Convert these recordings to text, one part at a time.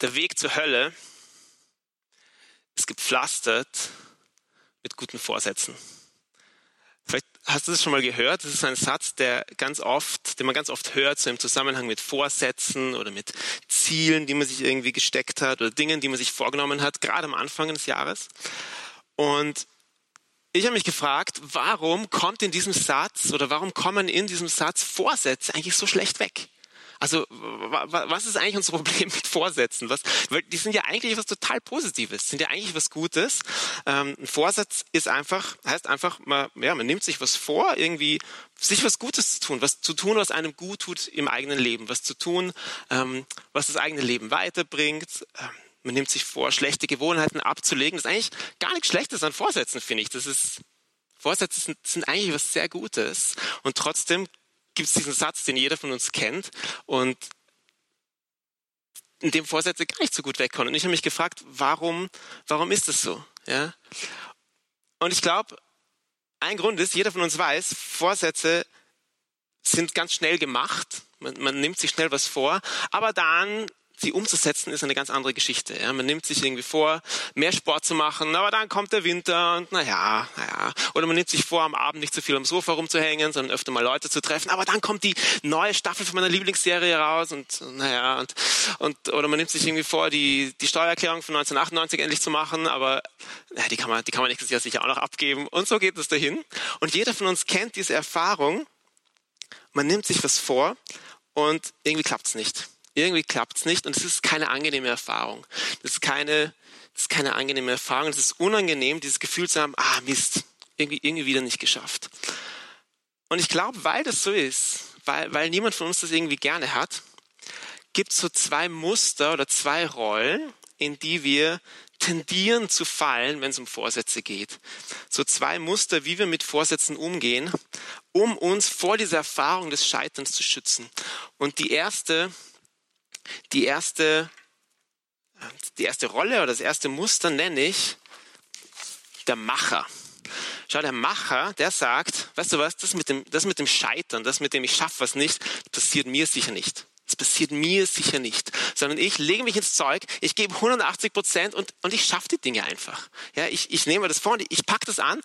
der Weg zur Hölle ist gepflastert mit guten Vorsätzen. Vielleicht hast du das schon mal gehört. Das ist ein Satz, der ganz oft, den man ganz oft hört, so im Zusammenhang mit Vorsätzen oder mit Zielen, die man sich irgendwie gesteckt hat oder Dingen, die man sich vorgenommen hat, gerade am Anfang des Jahres. Und ich habe mich gefragt, warum kommt in diesem Satz oder warum kommen in diesem Satz Vorsätze eigentlich so schlecht weg? Also was ist eigentlich unser Problem mit Vorsätzen? Was, weil die sind ja eigentlich was total Positives, sind ja eigentlich was Gutes. Ähm, ein Vorsatz ist einfach, heißt einfach, man, ja, man nimmt sich was vor, irgendwie sich was Gutes zu tun, was zu tun, was einem gut tut im eigenen Leben, was zu tun, ähm, was das eigene Leben weiterbringt. Ähm, man nimmt sich vor, schlechte Gewohnheiten abzulegen. Das ist eigentlich gar nichts Schlechtes an Vorsätzen, finde ich. Das ist Vorsätze sind, sind eigentlich was sehr Gutes. Und trotzdem gibt es diesen Satz, den jeder von uns kennt und in dem Vorsätze gar nicht so gut wegkommen. Und ich habe mich gefragt, warum, warum ist das so? Ja? Und ich glaube, ein Grund ist, jeder von uns weiß, Vorsätze sind ganz schnell gemacht. Man, man nimmt sich schnell was vor, aber dann sie umzusetzen ist eine ganz andere Geschichte. Ja. Man nimmt sich irgendwie vor, mehr Sport zu machen, aber dann kommt der Winter und naja, naja. Oder man nimmt sich vor, am Abend nicht zu viel am Sofa rumzuhängen, sondern öfter mal Leute zu treffen, aber dann kommt die neue Staffel von meiner Lieblingsserie raus und naja, und, und oder man nimmt sich irgendwie vor, die, die Steuererklärung von 1998 endlich zu machen, aber ja, die, kann man, die kann man nächstes Jahr sicher auch noch abgeben und so geht es dahin. Und jeder von uns kennt diese Erfahrung, man nimmt sich was vor und irgendwie klappt es nicht irgendwie klappt es nicht und es ist keine angenehme Erfahrung. Das ist keine, das ist keine angenehme Erfahrung. Es ist unangenehm, dieses Gefühl zu haben, ah Mist, irgendwie, irgendwie wieder nicht geschafft. Und ich glaube, weil das so ist, weil, weil niemand von uns das irgendwie gerne hat, gibt es so zwei Muster oder zwei Rollen, in die wir tendieren zu fallen, wenn es um Vorsätze geht. So zwei Muster, wie wir mit Vorsätzen umgehen, um uns vor dieser Erfahrung des Scheiterns zu schützen. Und die erste die erste, die erste Rolle oder das erste Muster nenne ich der Macher. Schau, der Macher, der sagt, weißt du was, das mit dem, das mit dem Scheitern, das mit dem ich schaffe was nicht, passiert mir sicher nicht. Das passiert mir sicher nicht, sondern ich lege mich ins Zeug, ich gebe 180 Prozent und, und ich schaffe die Dinge einfach. Ja, ich, ich nehme das vor und ich packe das an,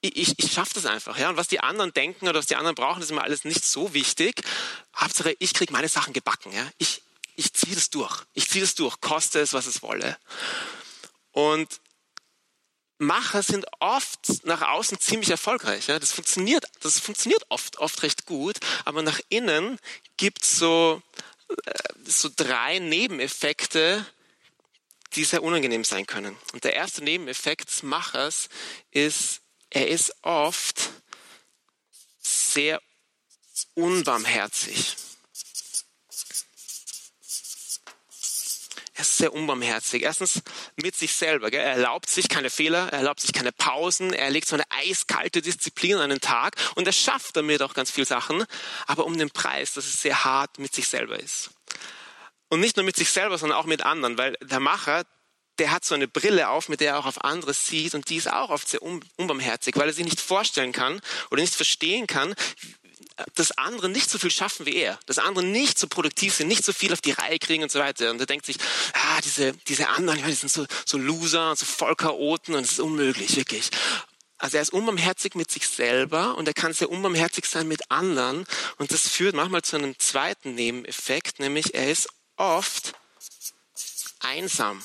ich, ich, ich schaffe das einfach. Ja? Und was die anderen denken oder was die anderen brauchen, ist mir alles nicht so wichtig. Hauptsache, ich kriege meine Sachen gebacken. Ja? Ich, ich ziehe das durch. Ich ziehe das durch, koste es, was es wolle. Und Macher sind oft nach außen ziemlich erfolgreich. Ja? Das funktioniert, das funktioniert oft, oft recht gut, aber nach innen gibt es so, äh, so drei Nebeneffekte, die sehr unangenehm sein können. Und der erste Nebeneffekt des Machers ist, er ist oft sehr unbarmherzig. Er ist sehr unbarmherzig. Erstens mit sich selber. Gell? Er erlaubt sich keine Fehler, er erlaubt sich keine Pausen, er legt so eine eiskalte Disziplin an den Tag und er schafft damit auch ganz viele Sachen, aber um den Preis, dass es sehr hart mit sich selber ist. Und nicht nur mit sich selber, sondern auch mit anderen, weil der Macher, der hat so eine Brille auf, mit der er auch auf andere sieht und die ist auch oft sehr unbarmherzig, weil er sich nicht vorstellen kann oder nicht verstehen kann, dass andere nicht so viel schaffen wie er, dass andere nicht so produktiv sind, nicht so viel auf die Reihe kriegen und so weiter. Und er denkt sich, ah, diese, diese anderen, die sind so, so Loser, so Vollchaoten und es ist unmöglich, wirklich. Also er ist unbarmherzig mit sich selber und er kann sehr unbarmherzig sein mit anderen. Und das führt manchmal zu einem zweiten Nebeneffekt, nämlich er ist oft einsam.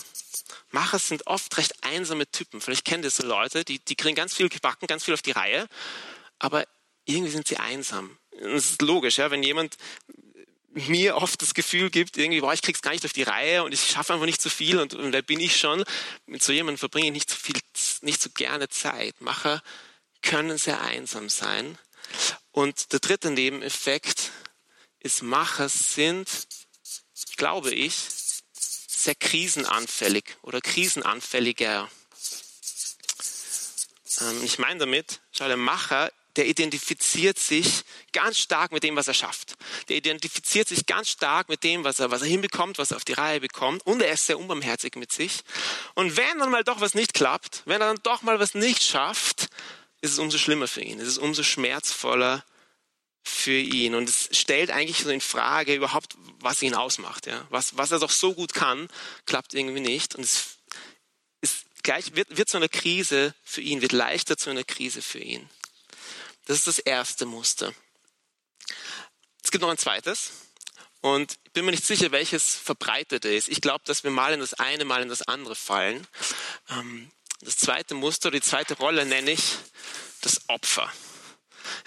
Macher sind oft recht einsame Typen. Vielleicht kennt ihr so Leute, die, die kriegen ganz viel gebacken, ganz viel auf die Reihe, aber irgendwie sind sie einsam. Das ist logisch, ja, wenn jemand mir oft das Gefühl gibt, irgendwie, boah, ich krieg's gar nicht auf die Reihe und ich schaffe einfach nicht so viel und, und da bin ich schon. Mit so jemandem verbringe ich nicht so viel, nicht so gerne Zeit. Macher können sehr einsam sein. Und der dritte Nebeneffekt ist, Macher sind, glaube ich, sehr krisenanfällig oder krisenanfälliger. Ähm, ich meine damit, schau, der Macher der identifiziert sich ganz stark mit dem, was er schafft. Der identifiziert sich ganz stark mit dem, was er, was er hinbekommt, was er auf die Reihe bekommt. Und er ist sehr unbarmherzig mit sich. Und wenn dann mal doch was nicht klappt, wenn er dann doch mal was nicht schafft, ist es umso schlimmer für ihn. Es ist umso schmerzvoller für ihn. Und es stellt eigentlich so in Frage überhaupt, was ihn ausmacht. Ja? Was, was er doch so gut kann, klappt irgendwie nicht. Und es ist gleich, wird, wird zu einer Krise für ihn, wird leichter zu einer Krise für ihn. Das ist das erste Muster. Es gibt noch ein zweites. Und ich bin mir nicht sicher, welches verbreitete ist. Ich glaube, dass wir mal in das eine, mal in das andere fallen. Ähm, das zweite Muster, die zweite Rolle nenne ich das Opfer.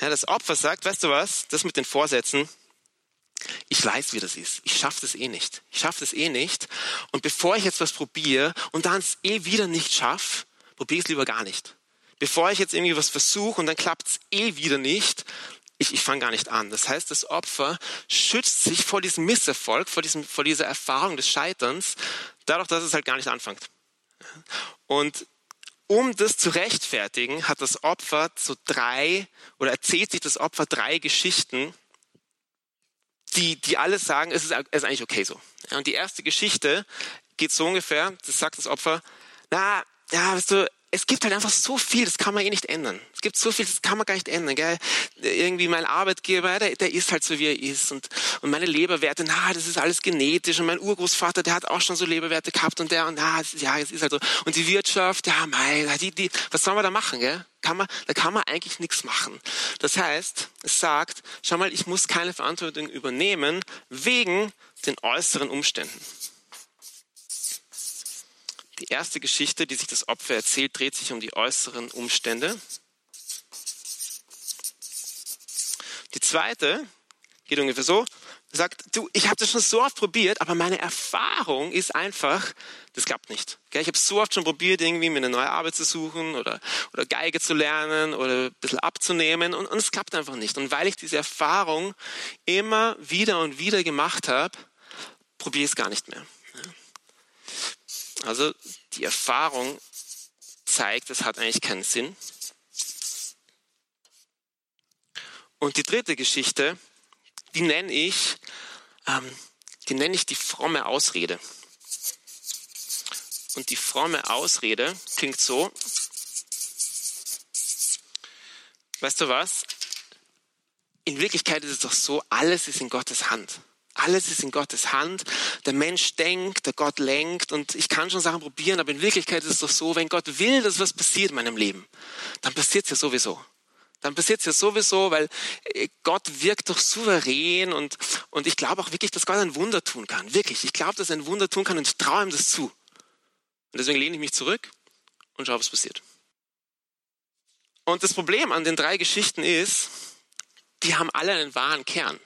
Ja, das Opfer sagt, weißt du was, das mit den Vorsätzen, ich weiß, wie das ist. Ich schaffe das eh nicht. Ich schaffe das eh nicht. Und bevor ich jetzt was probiere und dann es eh wieder nicht schaffe, probiere ich es lieber gar nicht. Bevor ich jetzt irgendwie was versuche und dann klappt es eh wieder nicht, ich, ich fange gar nicht an. Das heißt, das Opfer schützt sich vor diesem Misserfolg, vor, diesem, vor dieser Erfahrung des Scheiterns, dadurch, dass es halt gar nicht anfängt. Und um das zu rechtfertigen, hat das Opfer so drei oder erzählt sich das Opfer drei Geschichten, die, die alle sagen, es ist, es ist eigentlich okay so. Und die erste Geschichte geht so ungefähr, das sagt das Opfer, na, ja, weißt du, es gibt halt einfach so viel, das kann man eh nicht ändern. Es gibt so viel, das kann man gar nicht ändern. Gell? Irgendwie mein Arbeitgeber, der, der ist halt so, wie er ist. Und, und meine Leberwerte, na, das ist alles genetisch. Und mein Urgroßvater, der hat auch schon so Leberwerte gehabt. Und der, und na, ja, es ist halt so. Und die Wirtschaft, ja, mei, die, die, was soll man da machen? Gell? Kann man, da kann man eigentlich nichts machen. Das heißt, es sagt, schau mal, ich muss keine Verantwortung übernehmen wegen den äußeren Umständen. Die erste Geschichte, die sich das Opfer erzählt, dreht sich um die äußeren Umstände. Die zweite geht ungefähr so, sagt, du, ich habe das schon so oft probiert, aber meine Erfahrung ist einfach, das klappt nicht. Ich habe so oft schon probiert, irgendwie mir eine neue Arbeit zu suchen oder, oder Geige zu lernen oder ein bisschen abzunehmen und, und es klappt einfach nicht. Und weil ich diese Erfahrung immer wieder und wieder gemacht habe, probiere ich es gar nicht mehr. Also die Erfahrung zeigt, es hat eigentlich keinen Sinn. Und die dritte Geschichte, die nenne ich, ähm, die nenne ich die fromme Ausrede. Und die fromme Ausrede klingt so, weißt du was? In Wirklichkeit ist es doch so, alles ist in Gottes Hand. Alles ist in Gottes Hand. Der Mensch denkt, der Gott lenkt und ich kann schon Sachen probieren, aber in Wirklichkeit ist es doch so, wenn Gott will, dass was passiert in meinem Leben, dann passiert es ja sowieso. Dann passiert es ja sowieso, weil äh, Gott wirkt doch souverän und, und ich glaube auch wirklich, dass Gott ein Wunder tun kann. Wirklich. Ich glaube, dass er ein Wunder tun kann und ich traue ihm das zu. Und deswegen lehne ich mich zurück und schaue, was passiert. Und das Problem an den drei Geschichten ist, die haben alle einen wahren Kern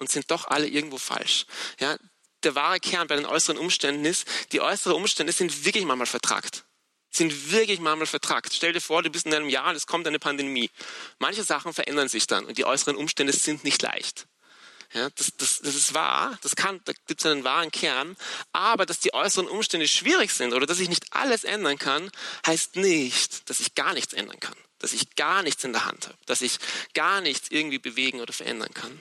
und sind doch alle irgendwo falsch. Ja, der wahre Kern bei den äußeren Umständen ist, die äußeren Umstände sind wirklich manchmal vertragt. Sind wirklich manchmal vertragt. Stell dir vor, du bist in einem Jahr, es kommt eine Pandemie. Manche Sachen verändern sich dann und die äußeren Umstände sind nicht leicht. Ja, das, das, das ist wahr, das kann, da gibt es einen wahren Kern. Aber dass die äußeren Umstände schwierig sind oder dass ich nicht alles ändern kann, heißt nicht, dass ich gar nichts ändern kann. Dass ich gar nichts in der Hand habe. Dass ich gar nichts irgendwie bewegen oder verändern kann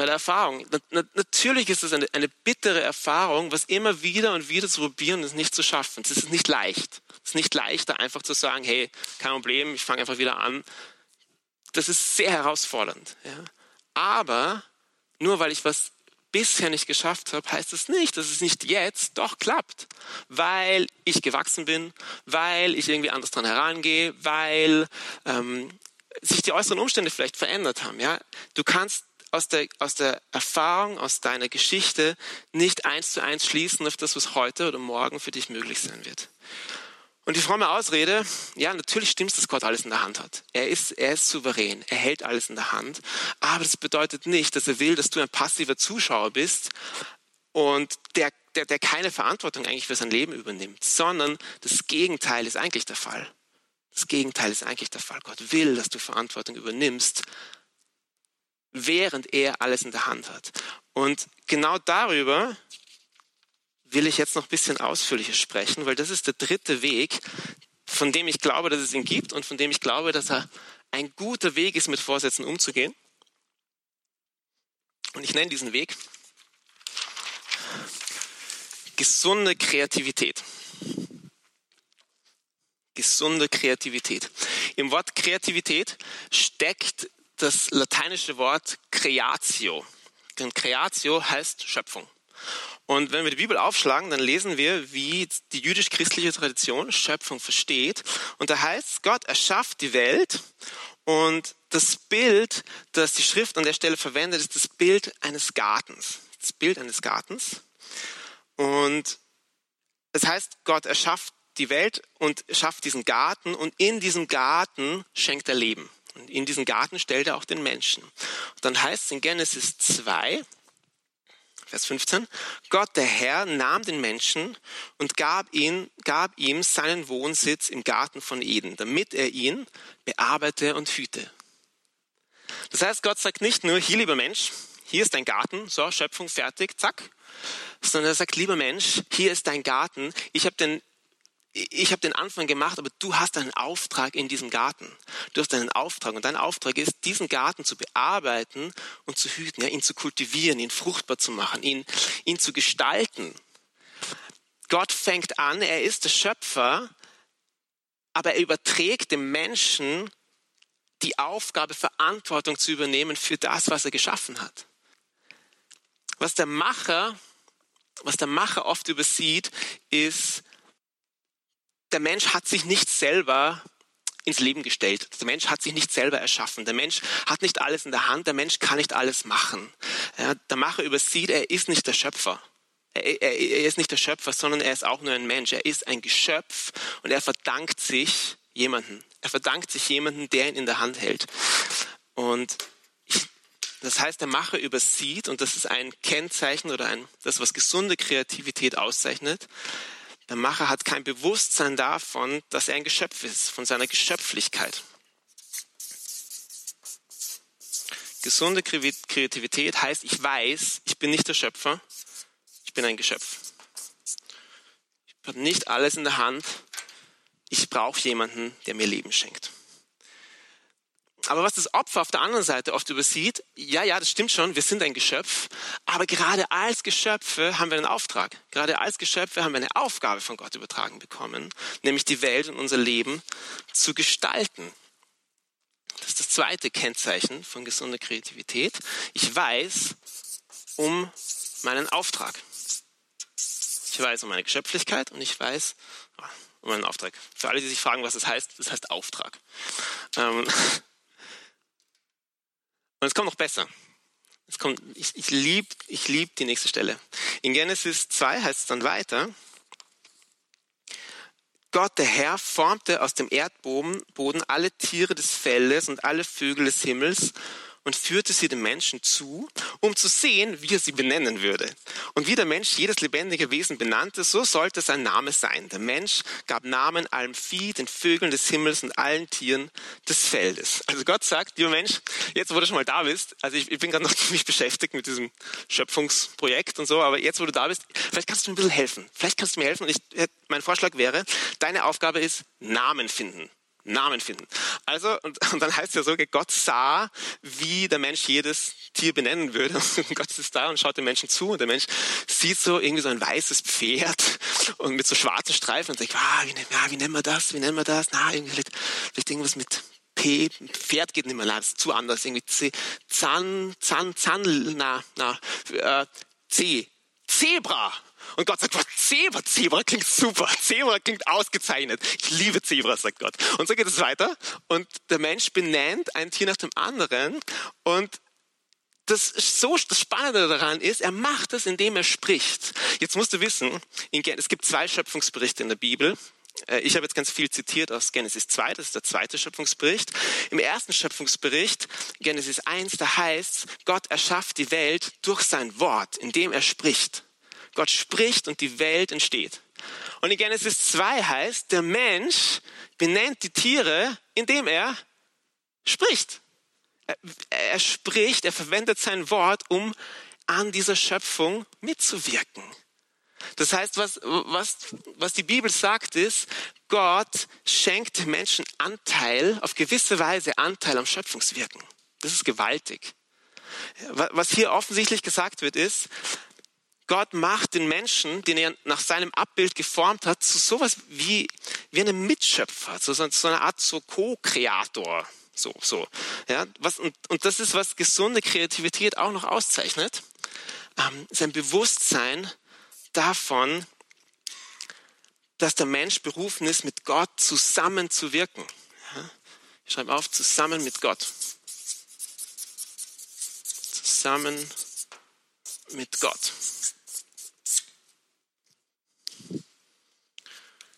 bei der Erfahrung. Natürlich ist es eine, eine, bittere Erfahrung, was immer wieder und wieder zu probieren und es nicht zu schaffen. Es ist nicht leicht. Es ist nicht leichter, einfach zu sagen, hey, kein Problem, ich fange einfach wieder an. Das ist sehr herausfordernd. Ja. Aber nur weil ich was bisher nicht geschafft habe, heißt es das nicht, dass es nicht jetzt doch klappt. Weil ich gewachsen bin, weil ich irgendwie anders dran herangehe, weil ähm, sich die äußeren Umstände vielleicht verändert haben. Ja? Du kannst aus der, aus der Erfahrung, aus deiner Geschichte nicht eins zu eins schließen auf das, was heute oder morgen für dich möglich sein wird. Und die fromme Ausrede, ja, natürlich stimmt es, dass Gott alles in der Hand hat. Er ist, er ist souverän, er hält alles in der Hand. Aber das bedeutet nicht, dass er will, dass du ein passiver Zuschauer bist und der, der, der keine Verantwortung eigentlich für sein Leben übernimmt, sondern das Gegenteil ist eigentlich der Fall. Das Gegenteil ist eigentlich der Fall. Gott will, dass du Verantwortung übernimmst während er alles in der Hand hat. Und genau darüber will ich jetzt noch ein bisschen ausführlicher sprechen, weil das ist der dritte Weg, von dem ich glaube, dass es ihn gibt und von dem ich glaube, dass er ein guter Weg ist, mit Vorsätzen umzugehen. Und ich nenne diesen Weg gesunde Kreativität. Gesunde Kreativität. Im Wort Kreativität steckt das lateinische Wort creatio. Denn creatio heißt Schöpfung. Und wenn wir die Bibel aufschlagen, dann lesen wir, wie die jüdisch-christliche Tradition Schöpfung versteht. Und da heißt, Gott erschafft die Welt und das Bild, das die Schrift an der Stelle verwendet, ist das Bild eines Gartens. Das Bild eines Gartens. Und das heißt, Gott erschafft die Welt und schafft diesen Garten und in diesem Garten schenkt er Leben. Und in diesen Garten stellt er auch den Menschen. Und dann heißt es in Genesis 2, Vers 15, Gott der Herr nahm den Menschen und gab, ihn, gab ihm seinen Wohnsitz im Garten von Eden, damit er ihn bearbeite und hüte. Das heißt, Gott sagt nicht nur, hier lieber Mensch, hier ist dein Garten, so, Schöpfung fertig, zack, sondern er sagt, lieber Mensch, hier ist dein Garten, ich habe den ich habe den Anfang gemacht, aber du hast einen Auftrag in diesem Garten. Du hast einen Auftrag und dein Auftrag ist, diesen Garten zu bearbeiten und zu hüten, ja, ihn zu kultivieren, ihn fruchtbar zu machen, ihn, ihn zu gestalten. Gott fängt an, er ist der Schöpfer, aber er überträgt dem Menschen die Aufgabe, Verantwortung zu übernehmen für das, was er geschaffen hat. Was der Macher, was der Macher oft übersieht, ist, der Mensch hat sich nicht selber ins Leben gestellt. Der Mensch hat sich nicht selber erschaffen. Der Mensch hat nicht alles in der Hand. Der Mensch kann nicht alles machen. Ja, der Macher übersieht, er ist nicht der Schöpfer. Er, er, er ist nicht der Schöpfer, sondern er ist auch nur ein Mensch. Er ist ein Geschöpf und er verdankt sich jemanden. Er verdankt sich jemanden, der ihn in der Hand hält. Und das heißt, der Macher übersieht, und das ist ein Kennzeichen oder ein, das, was gesunde Kreativität auszeichnet, der Macher hat kein Bewusstsein davon, dass er ein Geschöpf ist, von seiner Geschöpflichkeit. Gesunde Kreativität heißt, ich weiß, ich bin nicht der Schöpfer, ich bin ein Geschöpf. Ich habe nicht alles in der Hand, ich brauche jemanden, der mir Leben schenkt. Aber was das Opfer auf der anderen Seite oft übersieht, ja, ja, das stimmt schon, wir sind ein Geschöpf, aber gerade als Geschöpfe haben wir einen Auftrag. Gerade als Geschöpfe haben wir eine Aufgabe von Gott übertragen bekommen, nämlich die Welt und unser Leben zu gestalten. Das ist das zweite Kennzeichen von gesunder Kreativität. Ich weiß um meinen Auftrag. Ich weiß um meine Geschöpflichkeit und ich weiß um meinen Auftrag. Für alle, die sich fragen, was das heißt, das heißt Auftrag. Ähm, und es kommt noch besser. Es kommt, ich, ich liebe ich lieb die nächste Stelle. In Genesis 2 heißt es dann weiter, Gott, der Herr, formte aus dem Erdboden alle Tiere des Feldes und alle Vögel des Himmels und führte sie dem Menschen zu, um zu sehen, wie er sie benennen würde. Und wie der Mensch jedes lebendige Wesen benannte, so sollte sein Name sein. Der Mensch gab Namen allem Vieh, den Vögeln des Himmels und allen Tieren des Feldes. Also Gott sagt, lieber Mensch, jetzt wo du schon mal da bist, also ich, ich bin gerade noch ziemlich beschäftigt mit diesem Schöpfungsprojekt und so, aber jetzt wo du da bist, vielleicht kannst du mir ein bisschen helfen. Vielleicht kannst du mir helfen und ich, mein Vorschlag wäre, deine Aufgabe ist Namen finden. Namen finden. Also, und, und dann heißt es ja so, Gott sah, wie der Mensch jedes Tier benennen würde. Und Gott ist da und schaut dem Menschen zu und der Mensch sieht so irgendwie so ein weißes Pferd und mit so schwarzen Streifen und sagt, ah, wie, ja, wie nennen wir das, wie nennen wir das? Na, irgendwie vielleicht, irgendwas mit P, Pferd geht nicht mehr, das ist zu anders, irgendwie C, Zahn, Zahn, Zahn, na, na, äh, C, Zebra. Und Gott sagt, was Zebra? Zebra klingt super. Zebra klingt ausgezeichnet. Ich liebe Zebras, sagt Gott. Und so geht es weiter. Und der Mensch benennt ein Tier nach dem anderen. Und das, so, das Spannende daran ist, er macht es, indem er spricht. Jetzt musst du wissen, es gibt zwei Schöpfungsberichte in der Bibel. Äh, ich habe jetzt ganz viel zitiert aus Genesis 2, das ist der zweite Schöpfungsbericht. Im ersten Schöpfungsbericht, Genesis 1, da heißt, Gott erschafft die Welt durch sein Wort, indem er spricht. Gott spricht und die Welt entsteht. Und in Genesis 2 heißt, der Mensch benennt die Tiere, indem er spricht. Er, er spricht, er verwendet sein Wort, um an dieser Schöpfung mitzuwirken. Das heißt, was, was, was die Bibel sagt, ist, Gott schenkt Menschen Anteil, auf gewisse Weise Anteil am Schöpfungswirken. Das ist gewaltig. Was hier offensichtlich gesagt wird, ist, Gott macht den Menschen, den er nach seinem Abbild geformt hat, zu sowas wie, wie einem Mitschöpfer, zu so, einer Art so Co-Kreator. So, so. Ja, was, und, und das ist, was gesunde Kreativität auch noch auszeichnet. Ähm, sein Bewusstsein davon, dass der Mensch berufen ist, mit Gott zusammenzuwirken. Ja, ich schreibe auf, zusammen mit Gott. Zusammen mit Gott.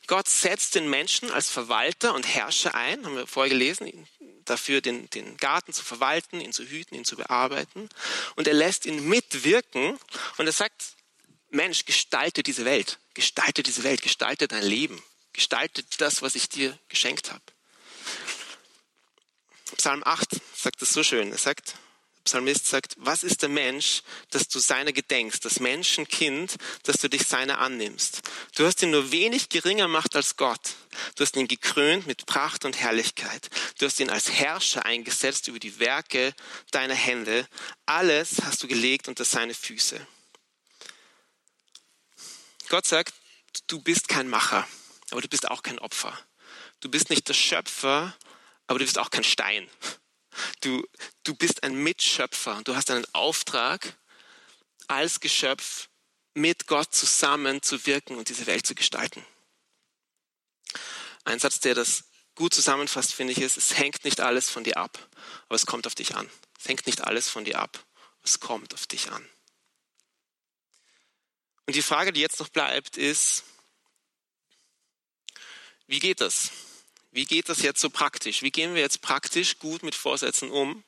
Gott setzt den Menschen als Verwalter und Herrscher ein, haben wir vorher gelesen, dafür den, den Garten zu verwalten, ihn zu hüten, ihn zu bearbeiten. Und er lässt ihn mitwirken und er sagt, Mensch, gestalte diese Welt, gestalte diese Welt, gestalte dein Leben, gestalte das, was ich dir geschenkt habe. Psalm 8 sagt es so schön. Er sagt, Psalmist sagt, was ist der Mensch, dass du seiner gedenkst, das Menschenkind, dass du dich seiner annimmst. Du hast ihn nur wenig geringer gemacht als Gott. Du hast ihn gekrönt mit Pracht und Herrlichkeit. Du hast ihn als Herrscher eingesetzt über die Werke deiner Hände. Alles hast du gelegt unter seine Füße. Gott sagt, du bist kein Macher, aber du bist auch kein Opfer. Du bist nicht der Schöpfer, aber du bist auch kein Stein. Du, du bist ein Mitschöpfer und du hast einen Auftrag, als Geschöpf mit Gott zusammen zu wirken und diese Welt zu gestalten. Ein Satz, der das gut zusammenfasst, finde ich, ist, es hängt nicht alles von dir ab, aber es kommt auf dich an. Es hängt nicht alles von dir ab, es kommt auf dich an. Und die Frage, die jetzt noch bleibt, ist, wie geht das? Wie geht das jetzt so praktisch? Wie gehen wir jetzt praktisch gut mit Vorsätzen um?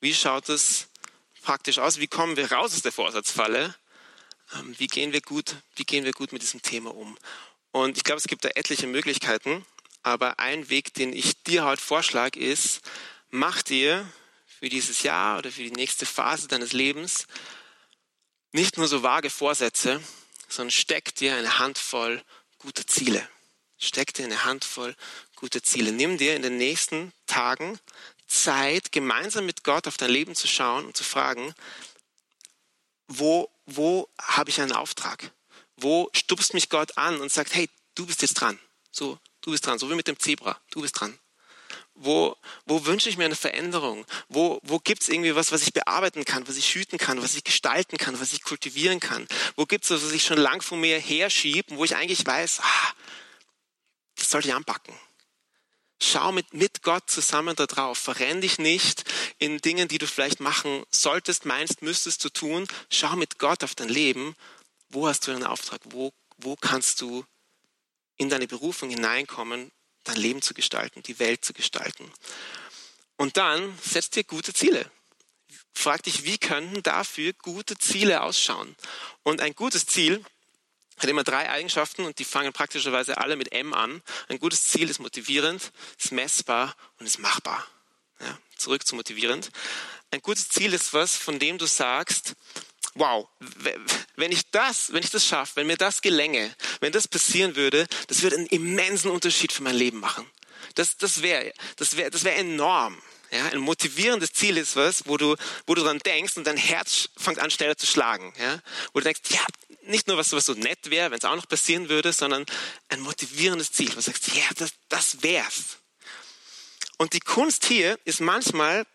Wie schaut es praktisch aus? Wie kommen wir raus aus der Vorsatzfalle? Ähm, wie gehen wir gut, wie gehen wir gut mit diesem Thema um? Und ich glaube, es gibt da etliche Möglichkeiten. Aber ein Weg, den ich dir heute vorschlage, ist, mach dir für dieses Jahr oder für die nächste Phase deines Lebens nicht nur so vage Vorsätze, sondern steck dir eine Handvoll gute Ziele. Steck dir eine Handvoll gute Ziele. Nimm dir in den nächsten Tagen Zeit, gemeinsam mit Gott auf dein Leben zu schauen und zu fragen, wo, wo habe ich einen Auftrag? Wo stupst mich Gott an und sagt, hey, du bist jetzt dran. So, du bist dran. So wie mit dem Zebra. Du bist dran. Wo, wo wünsche ich mir eine Veränderung? Wo, wo gibt es irgendwie was, was ich bearbeiten kann, was ich hüten kann, was ich gestalten kann, was ich kultivieren kann? Wo gibt es was, was ich schon lang von mir herschiebe, wo ich eigentlich weiß, ah, das sollte ich anpacken. Schau mit, mit Gott zusammen da drauf. Verrenn dich nicht in Dingen, die du vielleicht machen solltest, meinst, müsstest du tun. Schau mit Gott auf dein Leben. Wo hast du einen Auftrag? Wo, wo kannst du in deine Berufung hineinkommen, dein Leben zu gestalten, die Welt zu gestalten? Und dann setz dir gute Ziele. Frag dich, wie könnten dafür gute Ziele ausschauen? Und ein gutes Ziel hat immer drei Eigenschaften und die fangen praktischerweise alle mit M an. Ein gutes Ziel ist motivierend, ist messbar und ist machbar. Ja, zurück zu motivierend. Ein gutes Ziel ist was, von dem du sagst, wow, wenn ich das, wenn ich das schaffe, wenn mir das gelänge, wenn das passieren würde, das würde einen immensen Unterschied für mein Leben machen. Das, das wäre, das wäre, das wäre enorm. Ja, ein motivierendes Ziel ist was, wo du, wo du dran denkst und dein Herz fängt an schneller zu schlagen. Ja, wo du denkst, ja, nicht nur was, was so nett wäre, wenn es auch noch passieren würde, sondern ein motivierendes Ziel, wo du sagst, ja, das, das wär's. Und die Kunst hier ist manchmal ein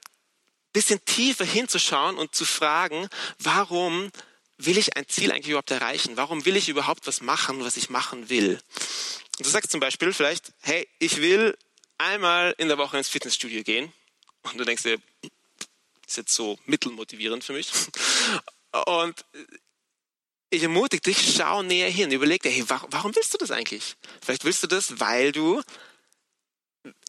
bisschen tiefer hinzuschauen und zu fragen, warum will ich ein Ziel eigentlich überhaupt erreichen? Warum will ich überhaupt was machen, was ich machen will? Und du sagst zum Beispiel vielleicht, hey, ich will einmal in der Woche ins Fitnessstudio gehen. Und du denkst dir, ist jetzt so mittelmotivierend für mich. Und ich ermutige dich, schau näher hin, überleg dir, hey, warum willst du das eigentlich? Vielleicht willst du das, weil du,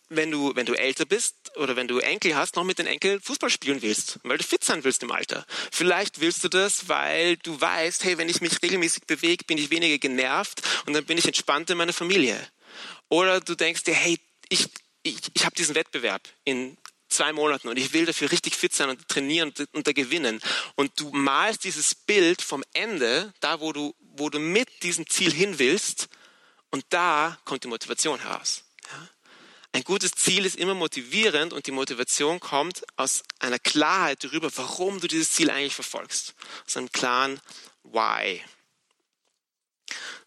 wenn du, wenn du älter bist oder wenn du Enkel hast, noch mit den Enkeln Fußball spielen willst, weil du fit sein willst im Alter. Vielleicht willst du das, weil du weißt, hey, wenn ich mich regelmäßig bewege, bin ich weniger genervt und dann bin ich entspannt in meiner Familie. Oder du denkst dir, hey, ich, ich, ich habe diesen Wettbewerb in zwei Monaten und ich will dafür richtig fit sein und trainieren und, da gewinnen. Und du malst dieses Bild vom Ende, da wo du, wo du mit diesem Ziel hin willst und da kommt die Motivation heraus. Ja? Ein gutes Ziel ist immer motivierend und die Motivation kommt aus einer Klarheit darüber, warum du dieses Ziel eigentlich verfolgst. Aus einem klaren Why.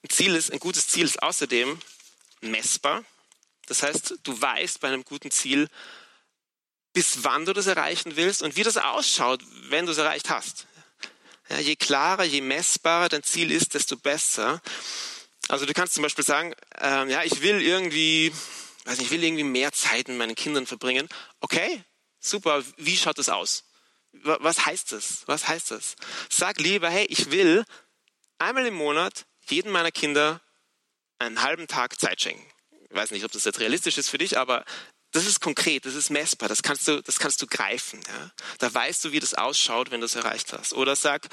Ein Ziel ist, ein gutes Ziel ist außerdem messbar. Das heißt, du weißt bei einem guten Ziel, bis wann du das erreichen willst und wie das ausschaut, wenn du es erreicht hast. Ja, je klarer, je messbarer dein Ziel ist, desto besser. Also du kannst zum Beispiel sagen, ähm, ja, ich will irgendwie, weiß ich will irgendwie mehr Zeit mit meinen Kindern verbringen. Okay, super. Wie schaut das aus? Was heißt das? Was heißt das? Sag lieber, hey, ich will einmal im Monat jedem meiner Kinder einen halben Tag Zeit schenken. Ich weiß nicht, ob das jetzt realistisch ist für dich, aber das ist konkret, das ist messbar, das kannst du, das kannst du greifen. Ja? Da weißt du, wie das ausschaut, wenn du es erreicht hast. Oder sag,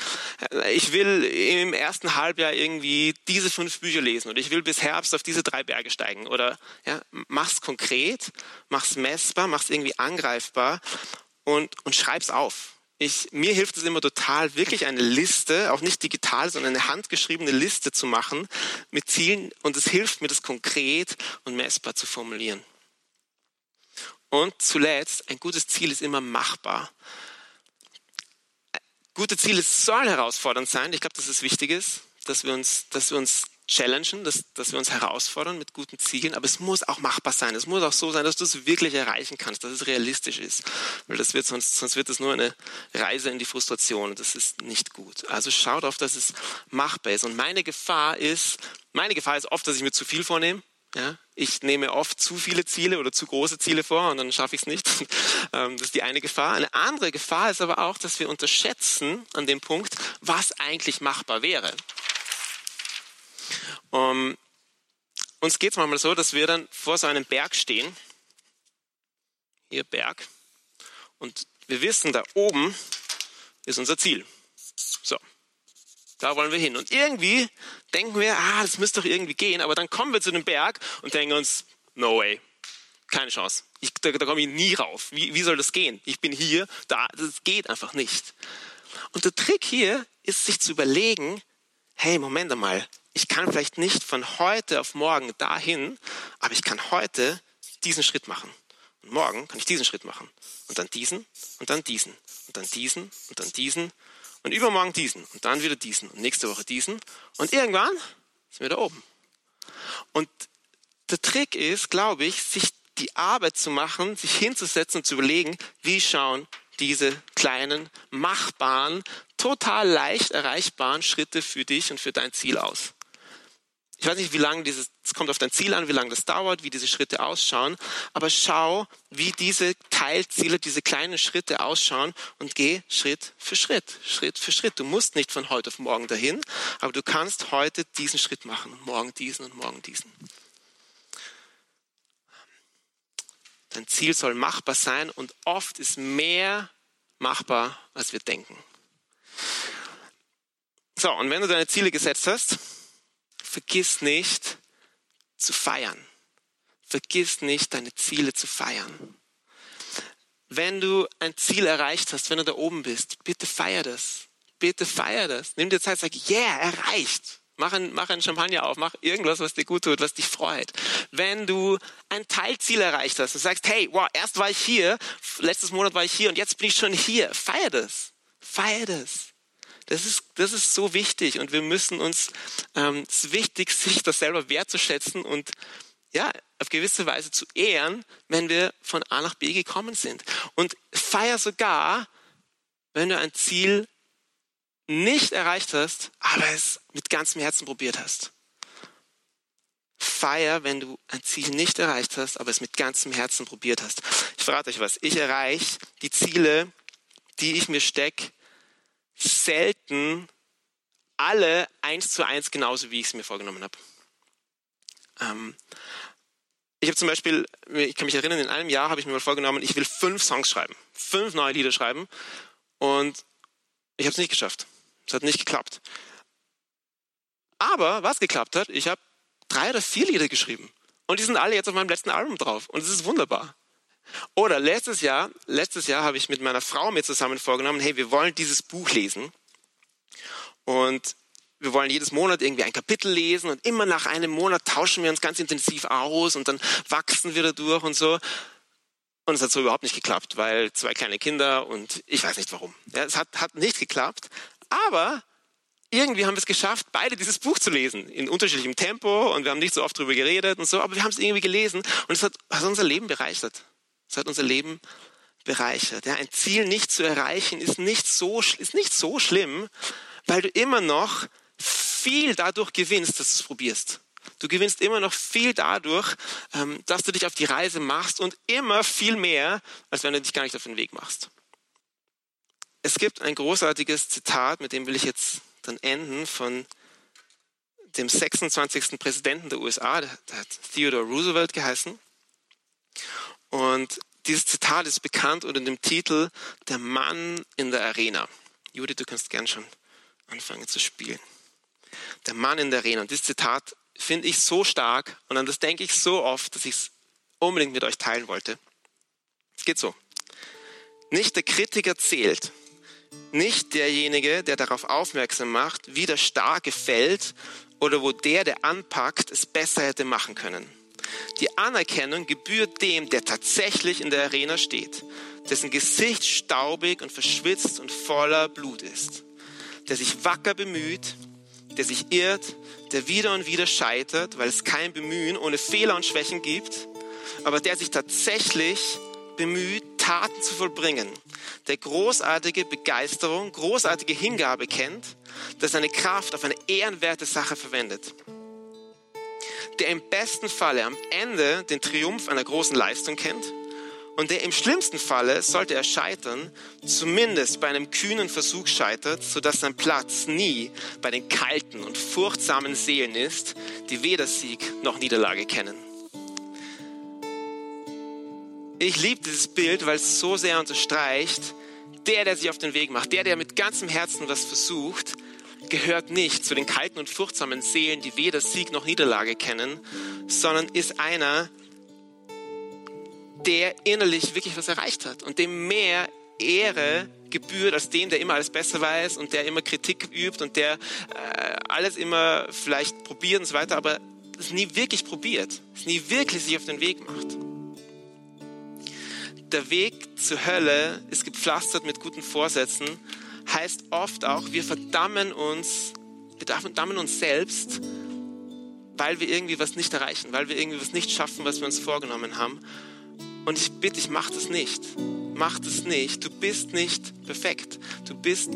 äh, ich will im ersten Halbjahr irgendwie diese fünf Bücher lesen oder ich will bis Herbst auf diese drei Berge steigen. Oder ja, mach's konkret, mach's messbar, mach's irgendwie angreifbar und, und schreib's auf. Ich, mir hilft es immer total, wirklich eine Liste, auch nicht digital, sondern eine handgeschriebene Liste zu machen mit Zielen und es hilft mir, das konkret und messbar zu formulieren. Und zuletzt, ein gutes Ziel ist immer machbar. Gute Ziele sollen herausfordernd sein. Ich glaube, dass es wichtig ist, dass wir uns, dass wir uns challengen, dass, dass wir uns herausfordern mit guten Zielen, aber es muss auch machbar sein. Es muss auch so sein, dass du es wirklich erreichen kannst, dass es realistisch ist. Weil das wird sonst, sonst wird es nur eine Reise in die Frustration und das ist nicht gut. Also schau darauf, dass es machbar ist. Und meine Gefahr ist, meine Gefahr ist oft, dass ich mir zu viel vornehme. Ja, ich nehme oft zu viele Ziele oder zu große Ziele vor und dann schaffe ich es nicht. Ähm, das ist die eine Gefahr. Eine andere Gefahr ist aber auch, dass wir unterschätzen an dem Punkt, was eigentlich machbar wäre. Um, uns geht es manchmal so, dass wir dann vor so einem Berg stehen, hier Berg, und wir wissen, da oben ist unser Ziel. So, da wollen wir hin. Und irgendwie denken wir, ah, das müsste doch irgendwie gehen, aber dann kommen wir zu dem Berg und denken uns, no way, keine Chance. Ich, da, da komme ich nie rauf. Wie, wie soll das gehen? Ich bin hier, da, das geht einfach nicht. Und der Trick hier ist, sich zu überlegen, hey, Moment einmal, ich kann vielleicht nicht von heute auf morgen dahin, aber ich kann heute diesen Schritt machen. Und morgen kann ich diesen Schritt machen. Und dann diesen und dann diesen und dann diesen und dann diesen und übermorgen diesen und dann wieder diesen und nächste Woche diesen und irgendwann sind wir da oben. Und der Trick ist, glaube ich, sich die Arbeit zu machen, sich hinzusetzen und zu überlegen, wie schauen diese kleinen, machbaren, total leicht erreichbaren Schritte für dich und für dein Ziel aus. Ich weiß nicht, wie lange dieses, es kommt auf dein Ziel an, wie lange das dauert, wie diese Schritte ausschauen, aber schau, wie diese Teilziele, diese kleinen Schritte ausschauen und geh Schritt für Schritt, Schritt für Schritt. Du musst nicht von heute auf morgen dahin, aber du kannst heute diesen Schritt machen und morgen diesen und morgen diesen. Dein Ziel soll machbar sein und oft ist mehr machbar, als wir denken. So, und wenn du deine Ziele gesetzt hast, vergiss nicht zu feiern. Vergiss nicht, deine Ziele zu feiern. Wenn du ein Ziel erreicht hast, wenn du da oben bist, bitte feier das. Bitte feier das. Nimm dir Zeit, sag, yeah, erreicht. Mach ein, mach ein Champagner auf, mach irgendwas, was dir gut tut, was dich freut. Wenn du ein Teilziel erreicht hast und sagst, hey, wow, erst war ich hier, letztes Monat war ich hier und jetzt bin ich schon hier, feier das. Feier das. Das ist, das ist so wichtig und wir müssen uns, ähm, es ist wichtig, sich das selber wertzuschätzen und ja, auf gewisse Weise zu ehren, wenn wir von A nach B gekommen sind. Und feier sogar, wenn du ein Ziel nicht erreicht hast, aber es mit ganzem Herzen probiert hast. Feier, wenn du ein Ziel nicht erreicht hast, aber es mit ganzem Herzen probiert hast. Ich verrate euch was. Ich erreiche die Ziele, die ich mir stecke, selten alle eins zu eins genauso, wie ich es mir vorgenommen habe. Ähm, ich habe zum Beispiel, ich kann mich erinnern, in einem Jahr habe ich mir mal vorgenommen, ich will fünf Songs schreiben, fünf neue Lieder schreiben und ich habe es nicht geschafft. Es hat nicht geklappt. Aber was geklappt hat, ich habe drei oder vier Lieder geschrieben und die sind alle jetzt auf meinem letzten Album drauf und es ist wunderbar. Oder letztes Jahr, letztes Jahr habe ich mit meiner Frau mir zusammen vorgenommen, hey, wir wollen dieses Buch lesen. Und wir wollen jedes Monat irgendwie ein Kapitel lesen und immer nach einem Monat tauschen wir uns ganz intensiv aus und dann wachsen wir dadurch und so. Und es hat so überhaupt nicht geklappt, weil zwei kleine Kinder und ich weiß nicht warum. Ja, es hat, hat nicht geklappt, aber irgendwie haben wir es geschafft, beide dieses Buch zu lesen, in unterschiedlichem Tempo und wir haben nicht so oft darüber geredet und so, aber wir haben es irgendwie gelesen und es hat, hat unser Leben bereichert. Es hat unser Leben bereichert. Ja, ein Ziel nicht zu erreichen ist nicht so, ist nicht so schlimm, weil du immer noch viel dadurch gewinnst, dass du es probierst. Du gewinnst immer noch viel dadurch, ähm, dass du dich auf die Reise machst und immer viel mehr, als wenn du dich gar nicht auf den Weg machst. Es gibt ein großartiges Zitat, mit dem will ich jetzt dann enden, von dem 26. Präsidenten der USA, der hat Theodore Roosevelt geheißen. Und dieses Zitat ist bekannt unter dem Titel Der Mann in der Arena. Judith, du kannst gern schon anfangen zu spielen. Der Mann in der Arena. Und dieses Zitat finde ich so stark und an das denke ich so oft, dass ich es unbedingt mit euch teilen wollte. Es geht so. Nicht der Kritiker zählt, nicht derjenige, der darauf aufmerksam macht, wie der Starke fällt oder wo der, der anpackt, es besser hätte machen können. Die Anerkennung gebührt dem, der tatsächlich in der Arena steht, dessen Gesicht staubig und verschwitzt und voller Blut ist, der sich wacker bemüht, der sich irrt, der wieder und wieder scheitert, weil es kein Bemühen ohne Fehler und Schwächen gibt, aber der sich tatsächlich bemüht, Taten zu vollbringen, der großartige Begeisterung, großartige Hingabe kennt, der seine Kraft auf eine ehrenwerte Sache verwendet, der im besten Falle am Ende den Triumph einer großen Leistung kennt und der im schlimmsten Falle, sollte er scheitern, zumindest bei einem kühnen Versuch scheitert, sodass sein Platz nie bei den kalten und furchtsamen Seelen ist, die weder Sieg noch Niederlage kennen. Ich liebe dieses Bild, weil es so sehr unterstreicht, der, der sich auf den Weg macht, der, der mit ganzem Herzen was versucht, gehört nicht zu den kalten und furchtsamen Seelen, die weder Sieg noch Niederlage kennen, sondern ist einer, der innerlich wirklich was erreicht hat und dem mehr Ehre gebührt als dem, der immer alles besser weiß und der immer Kritik übt und der äh, alles immer vielleicht probiert und so weiter, aber es nie wirklich probiert, es nie wirklich sich auf den Weg macht. Der Weg zur Hölle ist gepflastert mit guten Vorsätzen, heißt oft auch, wir verdammen uns, wir verdammen uns selbst, weil wir irgendwie was nicht erreichen, weil wir irgendwie was nicht schaffen, was wir uns vorgenommen haben. Und ich bitte dich, mach das nicht. Mach das nicht. Du bist nicht perfekt. Du bist,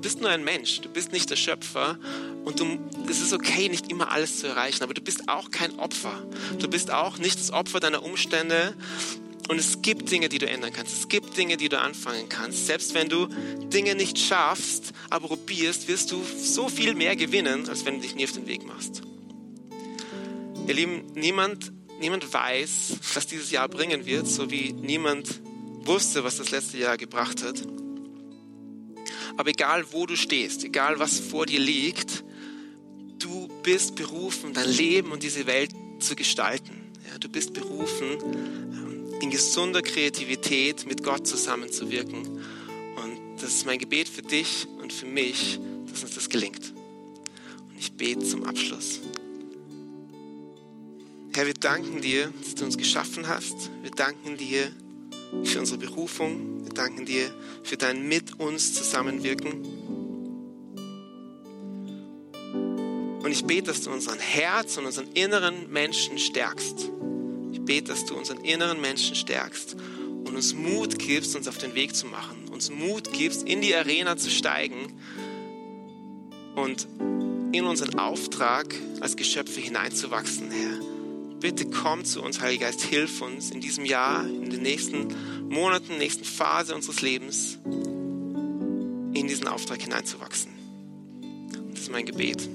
bist nur ein Mensch. Du bist nicht der Schöpfer. Und du, es ist okay, nicht immer alles zu erreichen. Aber du bist auch kein Opfer. Du bist auch nicht das Opfer deiner Umstände. Und es gibt Dinge, die du ändern kannst. Es gibt Dinge, die du anfangen kannst. Selbst wenn du Dinge nicht schaffst, aber probierst, wirst du so viel mehr gewinnen, als wenn du dich nie auf den Weg machst. Ihr Lieben, niemand niemand weiß, was dieses Jahr bringen wird, so wie niemand wusste, was das letzte Jahr gebracht hat. Aber egal, wo du stehst, egal, was vor dir liegt, du bist berufen, dein Leben und diese Welt zu gestalten. Ja, du bist berufen, in gesunder Kreativität mit Gott zusammenzuwirken. Und das ist mein Gebet für dich und für mich, dass uns das gelingt. Und ich bete zum Abschluss. Herr, wir danken dir, dass du uns geschaffen hast. Wir danken dir für unsere Berufung. Wir danken dir für dein mit uns zusammenwirken. Und ich bete, dass du unseren Herz und unseren inneren Menschen stärkst. Bete, dass du unseren inneren Menschen stärkst und uns Mut gibst, uns auf den Weg zu machen. Uns Mut gibst, in die Arena zu steigen und in unseren Auftrag als Geschöpfe hineinzuwachsen, Herr. Bitte komm zu uns, Heiliger Geist, hilf uns in diesem Jahr, in den nächsten Monaten, nächsten Phase unseres Lebens, in diesen Auftrag hineinzuwachsen. Das ist mein Gebet.